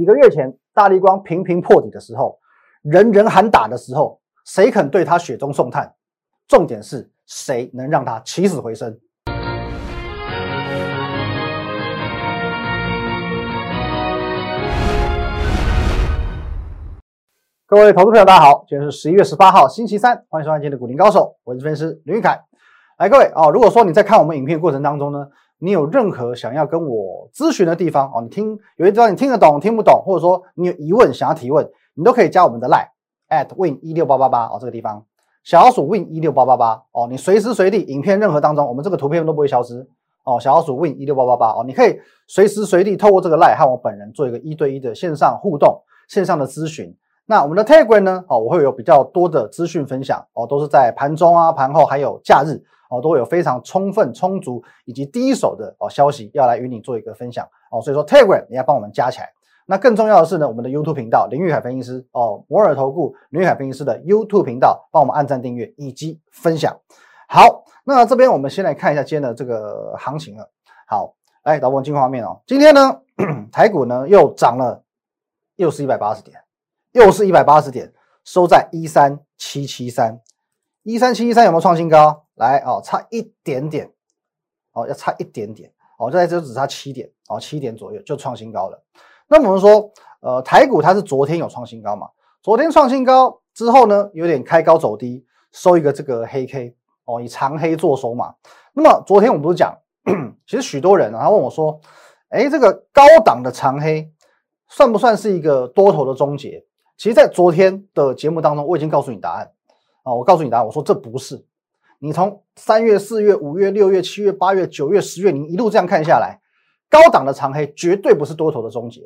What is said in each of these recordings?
几个月前大力光频频破底的时候，人人喊打的时候，谁肯对他雪中送炭？重点是谁能让他起死回生？各位投资朋友，大家好，今天是十一月十八号，星期三，欢迎收看今天的股林高手，我是分析师林玉凯。来，各位啊，如果说你在看我们影片过程当中呢，你有任何想要跟我咨询的地方哦，你听有些地方你听得懂听不懂，或者说你有疑问想要提问，你都可以加我们的 line at win 一六八八八哦，这个地方小老鼠 win 一六八八八哦，你随时随地影片任何当中，我们这个图片都不会消失哦，小老鼠 win 一六八八八哦，你可以随时随地透过这个 line 和我本人做一个一对一的线上互动、线上的咨询。那我们的 Telegram 呢？哦，我会有比较多的资讯分享哦，都是在盘中啊、盘后还有假日哦，都会有非常充分、充足以及第一手的哦消息要来与你做一个分享哦。所以说 Telegram 你要帮我们加起来。那更重要的是呢，我们的 YouTube 频道林玉海分析师哦，摩尔投顾林玉海分析师的 YouTube 频道，帮我们按赞订阅以及分享。好，那这边我们先来看一下今天的这个行情了。好，来导播进画面哦。今天呢，台股呢又涨了，又是一百八十点。又是一百八十点，收在一三七七三，一三七七三有没有创新高？来哦，差一点点，哦，要差一点点，哦，在这只差七点，哦，七点左右就创新高了。那我们说，呃，台股它是昨天有创新高嘛？昨天创新高之后呢，有点开高走低，收一个这个黑 K，哦，以长黑做收嘛。那么昨天我们不是讲，其实许多人啊，他问我说，哎，这个高档的长黑算不算是一个多头的终结？其实，在昨天的节目当中，我已经告诉你答案啊！我告诉你答案，我说这不是。你从三月、四月、五月、六月、七月、八月、九月、十月，你一路这样看下来，高档的长黑绝对不是多头的终结。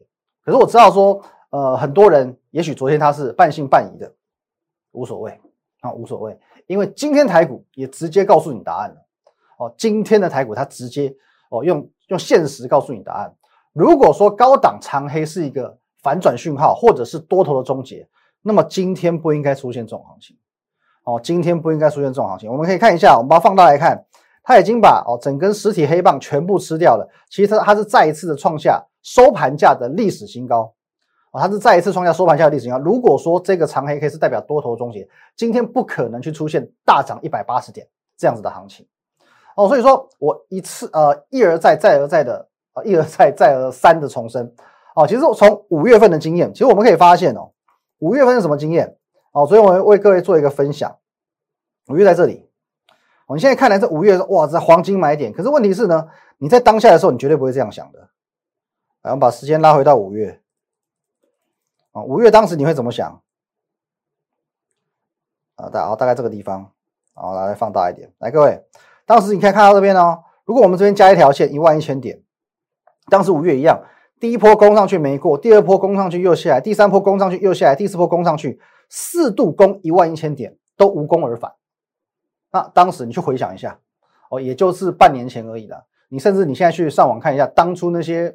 可是我知道说，呃，很多人也许昨天他是半信半疑的，无所谓啊，无所谓，因为今天台股也直接告诉你答案了哦。今天的台股它直接哦用用现实告诉你答案。如果说高档长黑是一个。反转讯号，或者是多头的终结，那么今天不应该出现这种行情哦。今天不应该出现这种行情。我们可以看一下，我们把它放大来看，它已经把哦整根实体黑棒全部吃掉了。其实它是再一次的创下收盘价的历史新高哦，它是再一次创下收盘价的历史新高。如果说这个长黑 K 是代表多头终结，今天不可能去出现大涨一百八十点这样子的行情哦。所以说我一次呃一而再再而再的啊一而再再而三的重申。哦，其实从五月份的经验，其实我们可以发现哦，五月份是什么经验？哦，所以我为各位做一个分享。五月在这里，我们现在看来这五月哇，这黄金买点。可是问题是呢，你在当下的时候，你绝对不会这样想的。来，我们把时间拉回到五月。啊，五月当时你会怎么想？啊，大好大概这个地方，好来放大一点。来，各位，当时你可以看到这边哦，如果我们这边加一条线，一万一千点，当时五月一样。第一波攻上去没过，第二波攻上去又下来，第三波攻上去又下来，第四波攻上去，四度攻一万一千点都无功而返。那当时你去回想一下，哦，也就是半年前而已了。你甚至你现在去上网看一下，当初那些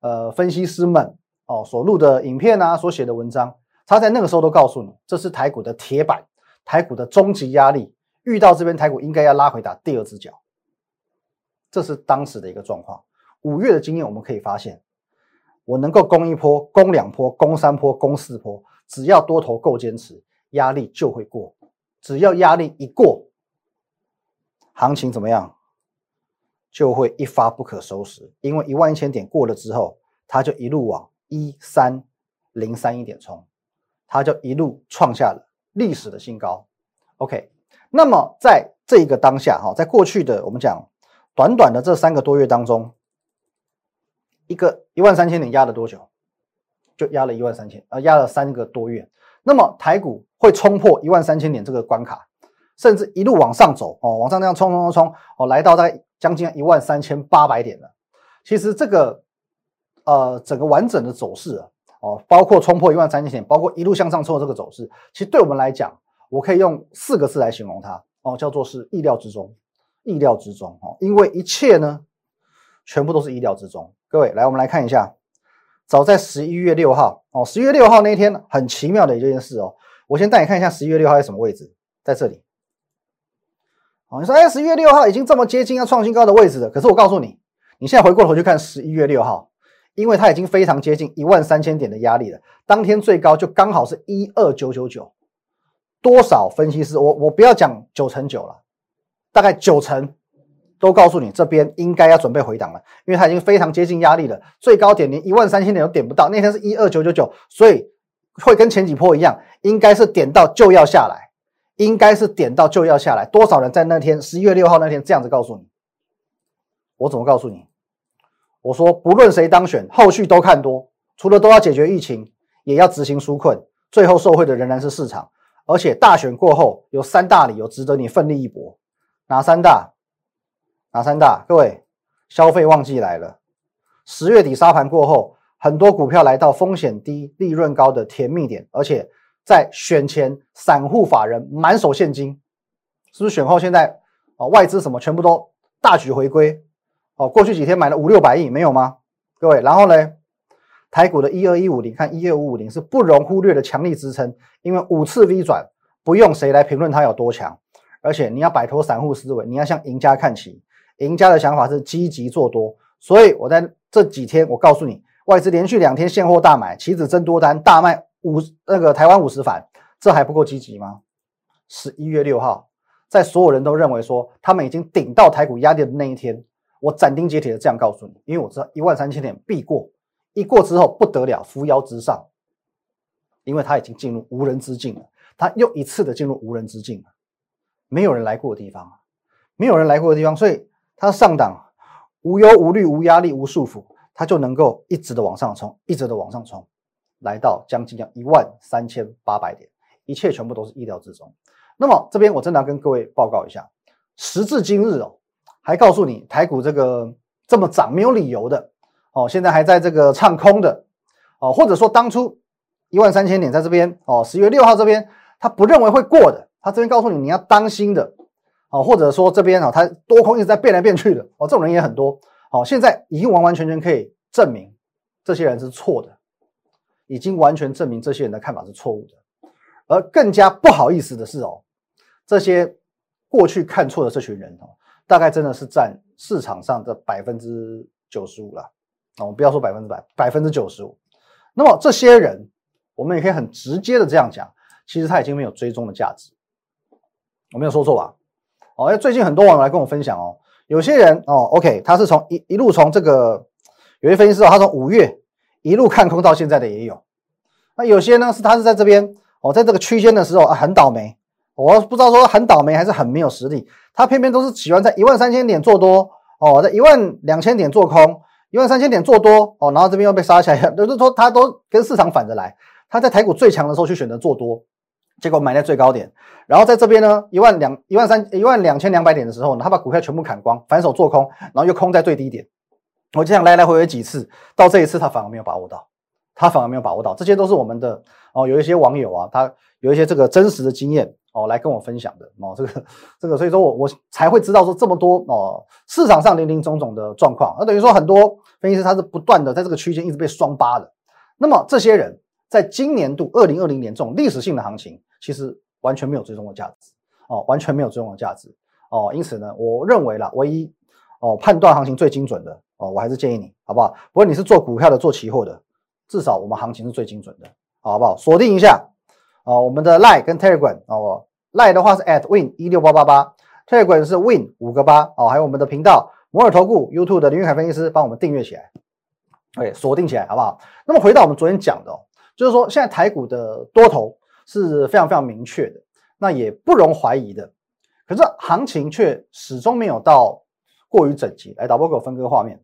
呃分析师们哦所录的影片啊，所写的文章，他在那个时候都告诉你，这是台股的铁板，台股的终极压力，遇到这边台股应该要拉回打第二只脚。这是当时的一个状况。五月的经验我们可以发现。我能够攻一波、攻两波、攻三波、攻四波，只要多头够坚持，压力就会过。只要压力一过，行情怎么样，就会一发不可收拾。因为一万一千点过了之后，它就一路往一三零三一点冲，它就一路创下了历史的新高。OK，那么在这一个当下，哈，在过去的我们讲短短的这三个多月当中。一个一万三千点压了多久？就压了一万三千，呃，压了三个多月。那么台股会冲破一万三千点这个关卡，甚至一路往上走哦，往上那样冲冲冲冲哦，来到在将近一万三千八百点了。其实这个呃整个完整的走势啊，哦，包括冲破一万三千点，包括一路向上冲的这个走势，其实对我们来讲，我可以用四个字来形容它哦，叫做是意料之中，意料之中哦，因为一切呢，全部都是意料之中。各位，来，我们来看一下，早在十一月六号哦，十一月六号那一天很奇妙的一件事哦。我先带你看一下十一月六号在什么位置，在这里。哦，你说，哎，十一月六号已经这么接近要创新高的位置了，可是我告诉你，你现在回过头去看十一月六号，因为它已经非常接近一万三千点的压力了，当天最高就刚好是一二九九九。多少分析师，我我不要讲九成九了，大概九成都告诉你这边应该要准备回档了，因为它已经非常接近压力了，最高点连一万三千点都点不到，那天是一二九九九，所以会跟前几波一样，应该是点到就要下来，应该是点到就要下来。多少人在那天十一月六号那天这样子告诉你？我怎么告诉你？我说不论谁当选，后续都看多，除了都要解决疫情，也要执行纾困，最后受惠的仍然是市场。而且大选过后有三大理由值得你奋力一搏，哪三大？哪三大？各位，消费旺季来了，十月底沙盘过后，很多股票来到风险低、利润高的甜蜜点，而且在选前，散户法人满手现金，是不是？选后现在啊，外资什么全部都大举回归，哦，过去几天买了五六百亿，没有吗？各位，然后呢？台股的一二一五零，看一二五五零是不容忽略的强力支撑，因为五次 V 转不用谁来评论它有多强，而且你要摆脱散户思维，你要向赢家看齐。赢家的想法是积极做多，所以我在这几天我告诉你，外资连续两天现货大买，期指增多单大卖五那个台湾五十反，这还不够积极吗？十一月六号，在所有人都认为说他们已经顶到台股压力的那一天，我斩钉截铁的这样告诉你，因为我知道一万三千点必过。一过之后不得了，扶摇直上，因为它已经进入无人之境了。它又一次的进入无人之境了，没有人来过的地方，没有人来过的地方，所以它上档无忧无虑、无压力、无束缚，它就能够一直的往上冲，一直的往上冲，来到将近要一万三千八百点，一切全部都是意料之中。那么这边我真的要跟各位报告一下，时至今日哦，还告诉你台股这个这么涨没有理由的。哦，现在还在这个唱空的，哦，或者说当初一万三千点在这边，哦，十月六号这边他不认为会过的，他这边告诉你你要当心的，哦，或者说这边啊，他多空一直在变来变去的，哦，这种人也很多，哦，现在已经完完全全可以证明这些人是错的，已经完全证明这些人的看法是错误的，而更加不好意思的是哦，这些过去看错的这群人哦，大概真的是占市场上的百分之九十五了。我们不要说百分之百，百分之九十五。那么这些人，我们也可以很直接的这样讲，其实他已经没有追踪的价值。我没有说错吧？哦，因为最近很多网友来跟我分享哦，有些人哦，OK，他是从一一路从这个有些分析师哦，他从五月一路看空到现在的也有。那有些呢是他是在这边哦，在这个区间的时候啊很倒霉，我不知道说很倒霉还是很没有实力，他偏偏都是喜欢在一万三千点做多哦，在一万两千点做空。一万三千点做多哦，然后这边又被杀起来，就是说他都跟市场反着来。他在台股最强的时候去选择做多，结果买在最高点。然后在这边呢，一万两一万三一万两千两百点的时候呢，他把股票全部砍光，反手做空，然后又空在最低点。我这样来来回回几次，到这一次他反而没有把握到，他反而没有把握到。这些都是我们的哦，有一些网友啊，他有一些这个真实的经验。哦，来跟我分享的哦，这个这个，所以说我我才会知道说这么多哦，市场上林林总总的状况，那等于说很多分析师他是不断的在这个区间一直被双八的。那么这些人在今年度二零二零年这种历史性的行情，其实完全没有追踪的价值哦，完全没有追踪的价值哦。因此呢，我认为啦，唯一哦判断行情最精准的哦，我还是建议你好不好？不论你是做股票的，做期货的，至少我们行情是最精准的，好不好？锁定一下。哦，我们的 Line 跟 Telegram 哦，Line 的话是 at win 一六八八八，Telegram 是 win 五个八哦，还有我们的频道摩尔投顾 YouTube 的林玉凯分析师帮我们订阅起来，对，锁定起来好不好？那么回到我们昨天讲的，就是说现在台股的多头是非常非常明确的，那也不容怀疑的，可是行情却始终没有到过于整齐。来，导播给我分割画面，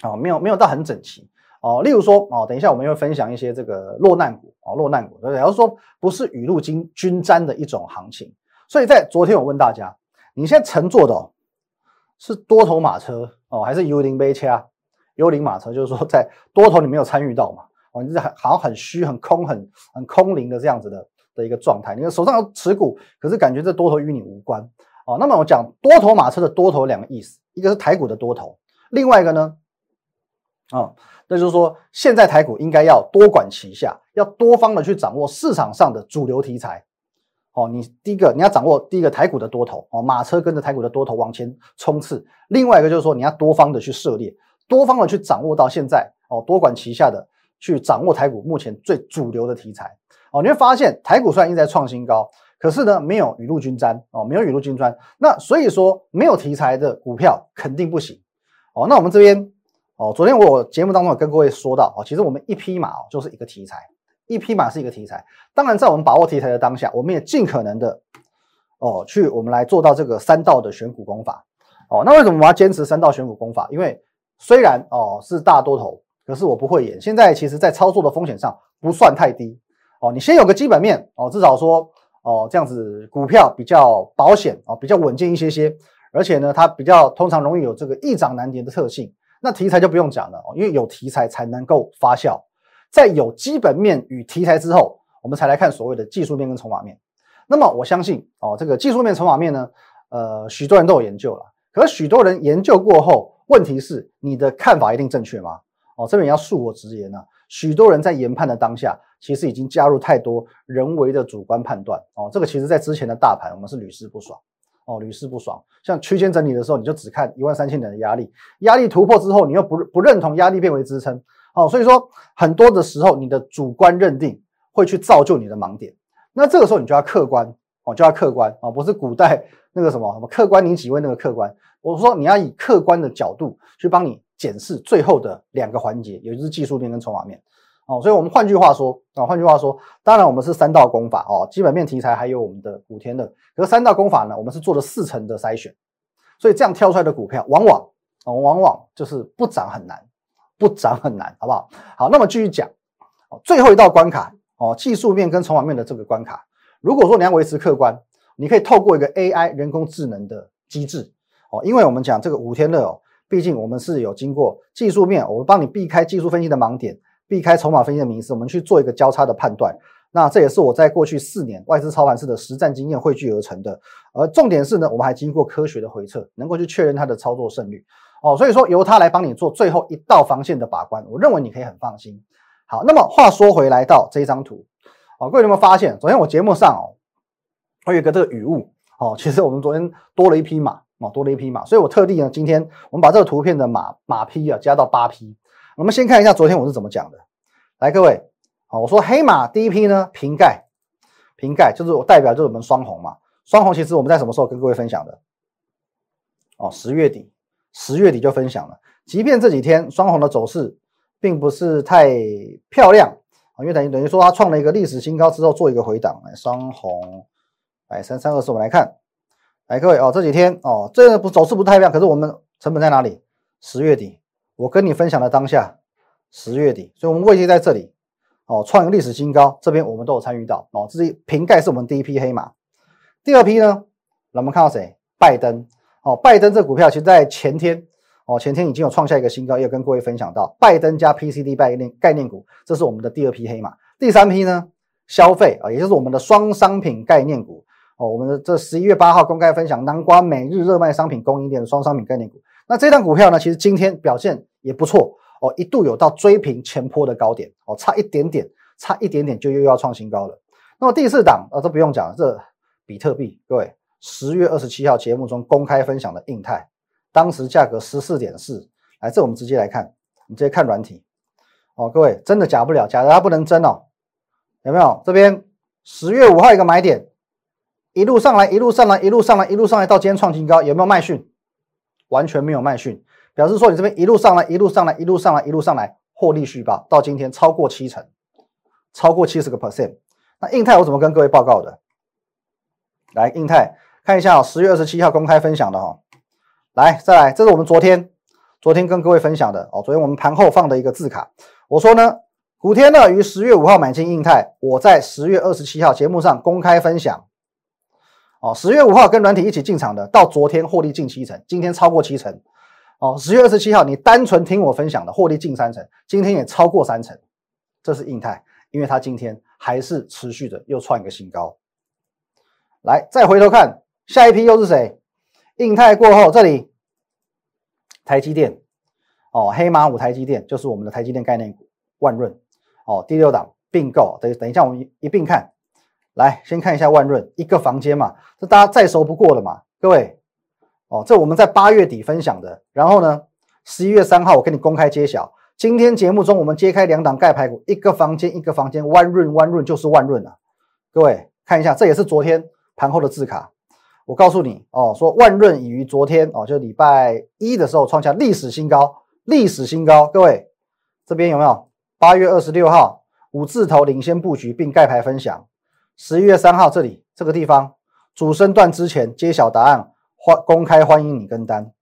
啊，没有没有到很整齐。哦，例如说哦，等一下我们会分享一些这个落难股哦，落难股，对不对？要说不是雨露均均沾的一种行情，所以在昨天我问大家，你现在乘坐的是多头马车哦，还是幽灵杯车？幽灵马车就是说在多头你没有参与到嘛，哦，你是很好像很虚、很空、很很空灵的这样子的的一个状态，你的手上有持股，可是感觉这多头与你无关哦。那么我讲多头马车的多头两个意思，一个是台股的多头，另外一个呢？啊，那就是说，现在台股应该要多管齐下，要多方的去掌握市场上的主流题材。哦，你第一个你要掌握第一个台股的多头哦，马车跟着台股的多头往前冲刺。另外一个就是说，你要多方的去涉猎多方的去掌握到现在哦，多管齐下的去掌握台股目前最主流的题材哦，你会发现台股虽然一直在创新高，可是呢没有雨露均沾哦，没有雨露均沾，那所以说没有题材的股票肯定不行哦。那我们这边哦，昨天我节目当中有跟各位说到哦，其实我们一匹马哦就是一个题材，一匹马是一个题材。当然在我们把握题材的当下，我们也尽可能的哦去我们来做到这个三道的选股功法哦。那为什么我要坚持三道选股功法？因为虽然哦是大多头，可是我不会演。现在其实，在操作的风险上不算太低哦。你先有个基本面哦，至少说哦这样子股票比较保险哦，比较稳健一些些。而且呢，它比较通常容易有这个易涨难跌的特性。那题材就不用讲了哦，因为有题材才能够发酵。在有基本面与题材之后，我们才来看所谓的技术面跟筹码面。那么我相信哦，这个技术面、筹码面呢，呃，许多人都有研究了。可是许多人研究过后，问题是你的看法一定正确吗？哦，这边要恕我直言呢，许多人在研判的当下，其实已经加入太多人为的主观判断哦。这个其实在之前的大盘，我们是屡试不爽哦，屡试不爽。像区间整理的时候，你就只看一万三千点的压力，压力突破之后，你又不不认同压力变为支撑哦，所以说很多的时候，你的主观认定会去造就你的盲点。那这个时候你就要客观哦，就要客观哦，不是古代那个什么什么客观你几位那个客观。我说你要以客观的角度去帮你检视最后的两个环节，也就是技术面跟筹码面哦。所以，我们换句话说啊，换句话说，当然我们是三道功法哦，基本面题材还有我们的古天乐。可是三道功法呢，我们是做了四层的筛选，所以这样跳出来的股票，往往哦，往往就是不涨很难，不涨很难，好不好？好，那么继续讲哦，最后一道关卡哦，技术面跟筹码面的这个关卡，如果说你要维持客观，你可以透过一个 AI 人工智能的机制。哦，因为我们讲这个五天乐哦，毕竟我们是有经过技术面，我们帮你避开技术分析的盲点，避开筹码分析的迷失，我们去做一个交叉的判断。那这也是我在过去四年外资操盘式的实战经验汇聚而成的。而重点是呢，我们还经过科学的回测，能够去确认它的操作胜率。哦，所以说由它来帮你做最后一道防线的把关，我认为你可以很放心。好，那么话说回来到这张图，哦，各位有没有发现？昨天我节目上哦，我有一个这个语误哦，其实我们昨天多了一匹马。哦，多了一匹马，所以我特地呢，今天我们把这个图片的马马匹啊加到八匹。我们先看一下昨天我是怎么讲的。来，各位，好，我说黑马第一批呢，瓶盖，瓶盖就是我代表就是我们双红嘛。双红其实我们在什么时候跟各位分享的？哦，十月底，十月底就分享了。即便这几天双红的走势并不是太漂亮啊，因为等于等于说它创了一个历史新高之后做一个回档。来，双红，来三三二四，我们来看。来，各位哦，这几天哦，这个不走势不太一样，可是我们成本在哪里？十月底，我跟你分享的当下，十月底，所以我们位置在这里哦，创一个历史新高，这边我们都有参与到哦。这是瓶盖是我们第一批黑马，第二批呢，我们看到谁？拜登哦，拜登这股票其实在前天哦，前天已经有创下一个新高，也跟各位分享到拜登加 PCD 概念概念股，这是我们的第二批黑马。第三批呢，消费啊，也就是我们的双商品概念股。哦，我们的这十一月八号公开分享南瓜每日热卖商品供应链的双商品概念股，那这张股票呢，其实今天表现也不错哦，一度有到追平前坡的高点哦，差一点点，差一点点就又要创新高了。那么第四档啊，都不用讲了，这比特币，各位十月二十七号节目中公开分享的印泰，当时价格十四点四，来这我们直接来看，你直接看软体哦，各位真的假不了，假的它不能真哦，有没有？这边十月五号一个买点。一路上来，一路上来，一路上来，一路上来，到今天创新高，有没有卖讯？完全没有卖讯，表示说你这边一路上来，一路上来，一路上来，一路上来，获利续报，到今天超过七成，超过七十个 percent。那印泰我怎么跟各位报告的？来，印泰看一下哦，十月二十七号公开分享的哈。来，再来，这是我们昨天昨天跟各位分享的哦。昨天我们盘后放的一个字卡，我说呢，古天乐于十月五号买进印泰，我在十月二十七号节目上公开分享。哦，十月五号跟软体一起进场的，到昨天获利近七成，今天超过七成。哦，十月二十七号你单纯听我分享的，获利近三成，今天也超过三成，这是印泰，因为它今天还是持续的又创一个新高。来，再回头看下一批又是谁？印泰过后，这里台积电，哦，黑马五台积电就是我们的台积电概念股万润。哦，第六档并购，等等一下我们一并看。来，先看一下万润一个房间嘛，这大家再熟不过了嘛，各位哦，这我们在八月底分享的，然后呢，十一月三号我跟你公开揭晓。今天节目中我们揭开两档盖牌股，一个房间一个房间，万润万润就是万润啊！各位看一下，这也是昨天盘后的字卡。我告诉你哦，说万润已于昨天哦，就礼拜一的时候创下历史新高，历史新高。各位这边有没有？八月二十六号五字头领先布局并盖牌分享，十一月三号这里这个地方主升段之前揭晓答案，欢公开欢迎你跟单。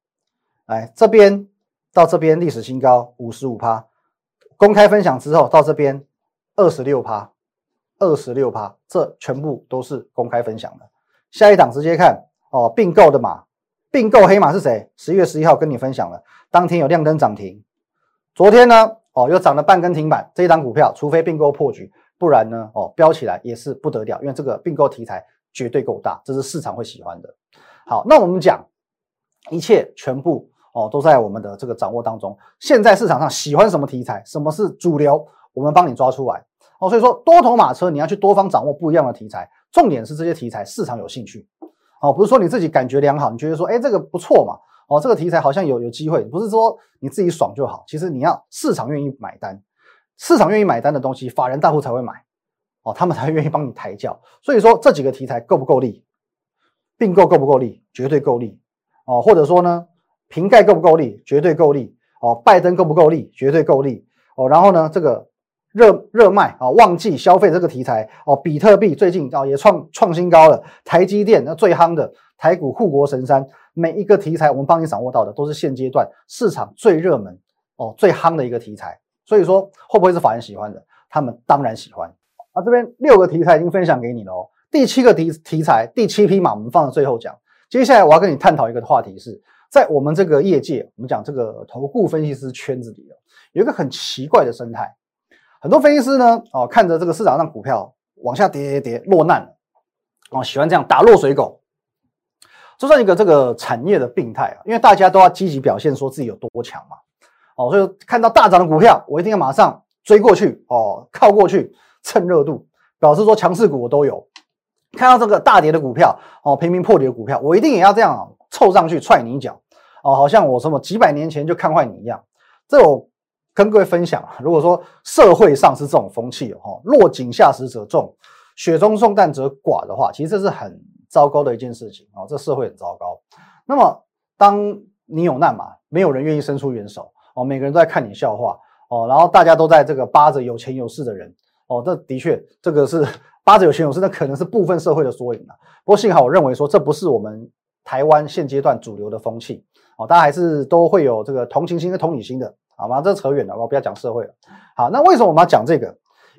来这边。到这边历史新高五十五趴，公开分享之后到这边二十六趴，二十六趴，这全部都是公开分享的。下一档直接看哦，并购的马，并购黑马是谁？十一月十一号跟你分享了，当天有亮灯涨停。昨天呢，哦又涨了半根停板。这一档股票，除非并购破局，不然呢，哦飙起来也是不得了，因为这个并购题材绝对够大，这是市场会喜欢的。好，那我们讲一切全部。哦，都在我们的这个掌握当中。现在市场上喜欢什么题材，什么是主流，我们帮你抓出来。哦，所以说多头马车你要去多方掌握不一样的题材，重点是这些题材市场有兴趣。哦，不是说你自己感觉良好，你觉得说，哎，这个不错嘛。哦，这个题材好像有有机会，不是说你自己爽就好。其实你要市场愿意买单，市场愿意买单的东西，法人大户才会买。哦，他们才愿意帮你抬轿。所以说这几个题材够不够力？并购够不够力？绝对够力。哦，或者说呢？瓶盖够不够力？绝对够力哦。拜登够不够力？绝对够力哦。然后呢，这个热热卖啊，旺季消费这个题材哦，比特币最近啊也创创新高了。台积电那最夯的台股护国神山，每一个题材我们帮你掌握到的都是现阶段市场最热门哦、最夯的一个题材。所以说会不会是法人喜欢的？他们当然喜欢啊。这边六个题材已经分享给你了哦。第七个题题材，第七匹马我们放在最后讲。接下来我要跟你探讨一个话题是。在我们这个业界，我们讲这个投顾分析师圈子里有一个很奇怪的生态。很多分析师呢，哦，看着这个市场上股票往下跌跌跌落难，哦，喜欢这样打落水狗，这算一个这个产业的病态啊。因为大家都要积极表现，说自己有多强嘛，哦，所以看到大涨的股票，我一定要马上追过去，哦，靠过去蹭热度，表示说强势股我都有。看到这个大跌的股票，哦，频频破底的股票，我一定也要这样凑上去踹你一脚。哦，好像我什么几百年前就看坏你一样，这我跟各位分享。如果说社会上是这种风气哦，落井下石者众，雪中送炭者寡的话，其实这是很糟糕的一件事情哦。这社会很糟糕。那么当你有难嘛，没有人愿意伸出援手哦，每个人都在看你笑话哦，然后大家都在这个扒着有钱有势的人哦，这的确这个是扒着有钱有势，那可能是部分社会的缩影啊。不过幸好我认为说这不是我们台湾现阶段主流的风气。哦，大家还是都会有这个同情心跟同理心的，好吗？这扯远了，我不要讲社会了。好，那为什么我们要讲这个？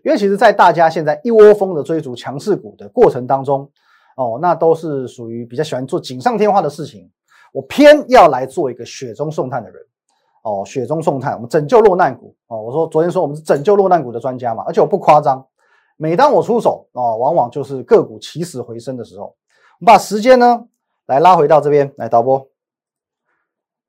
因为其实，在大家现在一窝蜂的追逐强势股的过程当中，哦，那都是属于比较喜欢做锦上添花的事情。我偏要来做一个雪中送炭的人，哦，雪中送炭，我们拯救落难股。哦，我说昨天说我们是拯救落难股的专家嘛，而且我不夸张，每当我出手，哦，往往就是个股起死回生的时候。我们把时间呢，来拉回到这边来导播。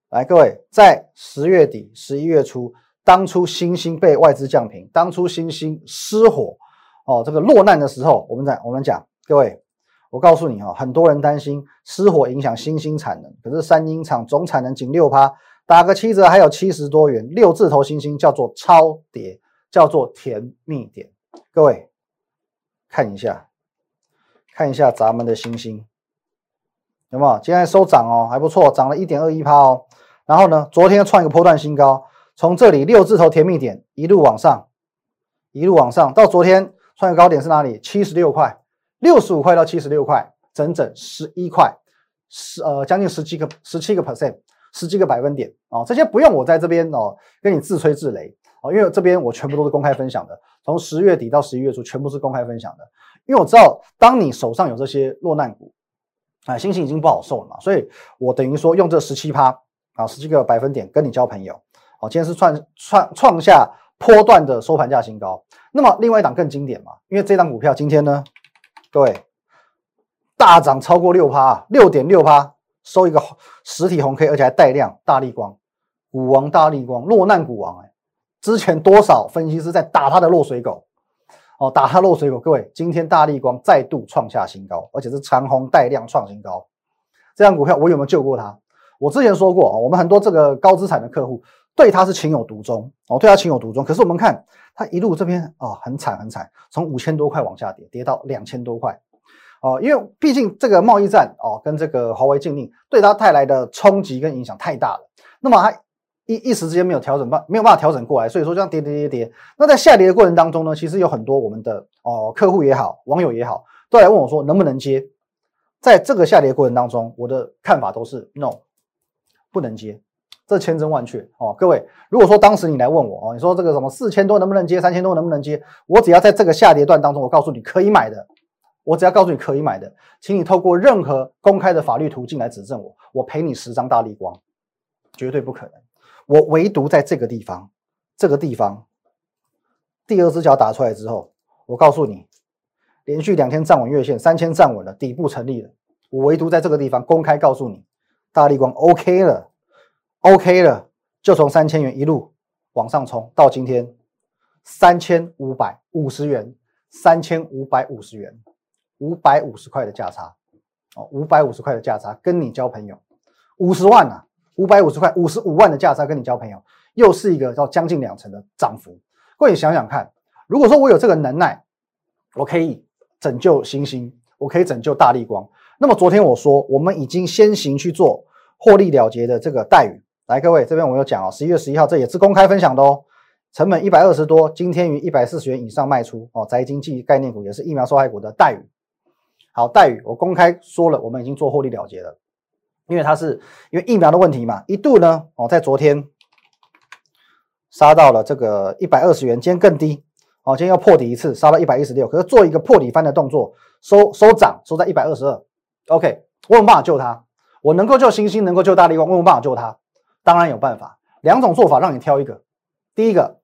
来，各位，在十月底、十一月初，当初星星被外资降平，当初星星失火哦，这个落难的时候，我们在我们讲，各位，我告诉你哦，很多人担心失火影响星星产能，可是三英厂总产能仅六趴，打个七折还有七十多元，六字头星星叫做超跌，叫做甜蜜点。各位看一下，看一下咱们的星星。有没有？今天收涨哦，还不错，涨了一点二一趴哦。然后呢，昨天创一个波段新高，从这里六字头甜蜜点一路往上，一路往上，到昨天创个高点是哪里？七十六块，六十五块到七十六块，整整十一块，十呃将近十七个十七个 percent，十几个百分点哦。这些不用我在这边哦跟你自吹自擂哦，因为这边我全部都是公开分享的，从十月底到十一月初全部是公开分享的。因为我知道，当你手上有这些落难股。啊，心情已经不好受了嘛，所以我等于说用这十七趴啊，十七个百分点跟你交朋友。哦，今天是创创创下波段的收盘价新高。那么另外一档更经典嘛，因为这档股票今天呢，各位大涨超过六趴，六点六趴，收一个实体红 K，而且还带量，大力光，股王大力光，落难股王哎，之前多少分析师在打他的落水狗。哦，打他落水狗，各位，今天大力光再度创下新高，而且是长虹带量创新高。这张股票我有没有救过他？我之前说过，我们很多这个高资产的客户对他是情有独钟哦，对他情有独钟。可是我们看他一路这边啊，很惨很惨，从五千多块往下跌，跌到两千多块哦。因为毕竟这个贸易战哦，跟这个华为禁令对他带来的冲击跟影响太大了。那么他一一时之间没有调整办，没有办法调整过来，所以说这样跌跌跌跌。那在下跌的过程当中呢，其实有很多我们的哦客户也好，网友也好，都来问我说能不能接。在这个下跌过程当中，我的看法都是 no，不能接，这千真万确哦。各位，如果说当时你来问我哦，你说这个什么四千多能不能接，三千多能不能接，我只要在这个下跌段当中，我告诉你可以买的，我只要告诉你可以买的，请你透过任何公开的法律途径来指证我，我赔你十张大力光，绝对不可能。我唯独在这个地方，这个地方，第二只脚打出来之后，我告诉你。连续两天站稳月线，三千站稳了，底部成立了。我唯独在这个地方公开告诉你，大力光 OK 了，OK 了，就从三千元一路往上冲到今天三千五百五十元，三千五百五十元，五百五十块的价差哦，五百五十块的价差跟你交朋友，五十万啊，五百五十块，五十五万的价差跟你交朋友，又是一个到将近两成的涨幅。各位想想看，如果说我有这个能耐，我可以。拯救星星，我可以拯救大力光。那么昨天我说，我们已经先行去做获利了结的这个待遇。来，各位这边我有讲哦，十一月十一号这也是公开分享的哦。成本一百二十多，今天于一百四十元以上卖出哦。宅经济概念股也是疫苗受害股的待遇。好，待遇我公开说了，我们已经做获利了结了，因为它是因为疫苗的问题嘛，一度呢哦在昨天杀到了这个一百二十元，今天更低。哦，今天要破底一次，杀到一百一十六，可是做一个破底翻的动作，收收涨，收在一百二十二。OK，我有办法救它，我能够救星星，能够救大力光，我有办法救它，当然有办法，两种做法让你挑一个。第一个，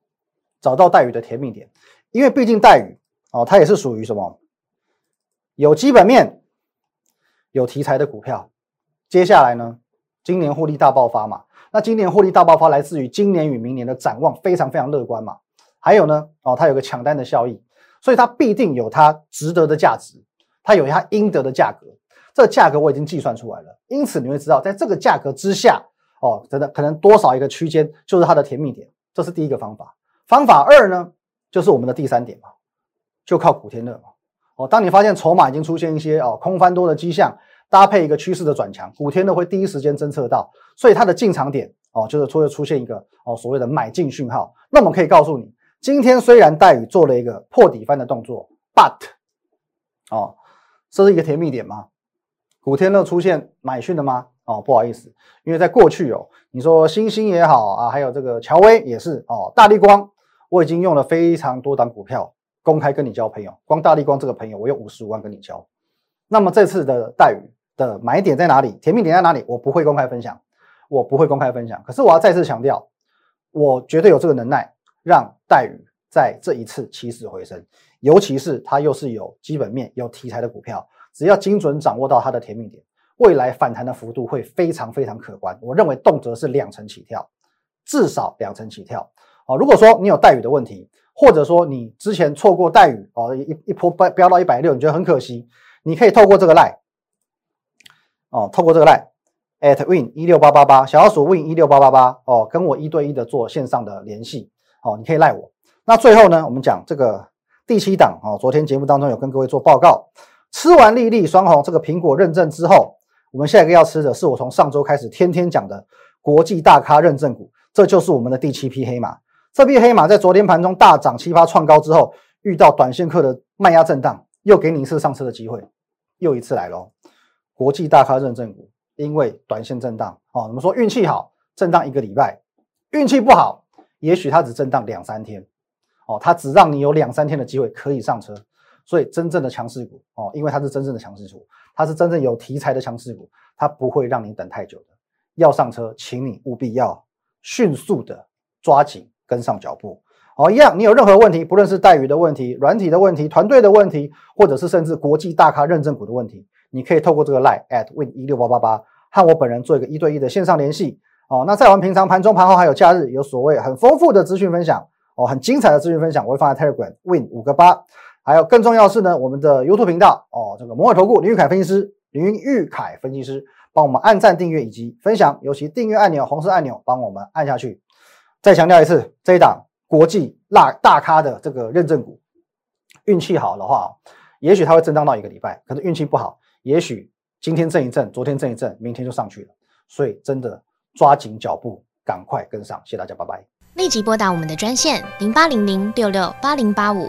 找到待遇的甜蜜点，因为毕竟待遇哦，它也是属于什么，有基本面、有题材的股票。接下来呢，今年获利大爆发嘛，那今年获利大爆发来自于今年与明年的展望非常非常乐观嘛。还有呢，哦，它有个抢单的效益，所以它必定有它值得的价值，它有它应得的价格。这价格我已经计算出来了，因此你会知道，在这个价格之下，哦，真的可能多少一个区间就是它的甜蜜点。这是第一个方法。方法二呢，就是我们的第三点嘛，就靠古天乐嘛。哦，当你发现筹码已经出现一些哦空翻多的迹象，搭配一个趋势的转强，古天乐会第一时间侦测到，所以它的进场点哦，就是会出现一个哦所谓的买进讯号。那我们可以告诉你。今天虽然戴宇做了一个破底翻的动作，but 哦，这是一个甜蜜点吗？古天乐出现买讯的吗？哦，不好意思，因为在过去哦，你说星星也好啊，还有这个乔威也是哦，大力光我已经用了非常多档股票公开跟你交朋友，光大力光这个朋友我用五十五万跟你交。那么这次的待遇的买点在哪里？甜蜜点在哪里？我不会公开分享，我不会公开分享。可是我要再次强调，我绝对有这个能耐。让待遇在这一次起死回生，尤其是它又是有基本面、有题材的股票，只要精准掌握到它的甜蜜点，未来反弹的幅度会非常非常可观。我认为动辄是两成起跳，至少两成起跳。哦，如果说你有待遇的问题，或者说你之前错过待遇，哦一一波飙飙到一百六，你觉得很可惜，你可以透过这个赖，哦，透过这个赖。at win 一六八八八小老鼠 win 一六八八八哦，跟我一对一的做线上的联系。哦，你可以赖我。那最后呢，我们讲这个第七档哦。昨天节目当中有跟各位做报告，吃完粒粒双红这个苹果认证之后，我们下一个要吃的是我从上周开始天天讲的国际大咖认证股，这就是我们的第七匹黑马。这匹黑马在昨天盘中大涨七八创高之后，遇到短线客的卖压震荡，又给你一次上车的机会，又一次来喽。国际大咖认证股，因为短线震荡哦，我们说运气好，震荡一个礼拜；运气不好。也许它只震荡两三天，哦，它只让你有两三天的机会可以上车，所以真正的强势股，哦，因为它是真正的强势股，它是真正有题材的强势股，它不会让你等太久的。要上车，请你务必要迅速的抓紧跟上脚步。哦，一样，你有任何问题，不论是待遇的问题、软体的问题、团队的问题，或者是甚至国际大咖认证股的问题，你可以透过这个 line at win 一六八八八和我本人做一个一对一的线上联系。哦，那在我们平常盘中、盘后还有假日，有所谓很丰富的资讯分享哦，很精彩的资讯分享，我会放在 Telegram Win 五个八，还有更重要是呢，我们的 YouTube 频道哦，这个摩尔投顾林玉凯分析师，林玉凯分析师帮我们按赞、订阅以及分享，尤其订阅按钮、红色按钮帮我们按下去。再强调一次，这一档国际辣大咖的这个认证股，运气好的话，也许它会震荡到一个礼拜；可是运气不好，也许今天震一震，昨天震一震，明天就上去了。所以真的抓紧脚步，赶快跟上。谢谢大家，拜拜。立即拨打我们的专线零八零零六六八零八五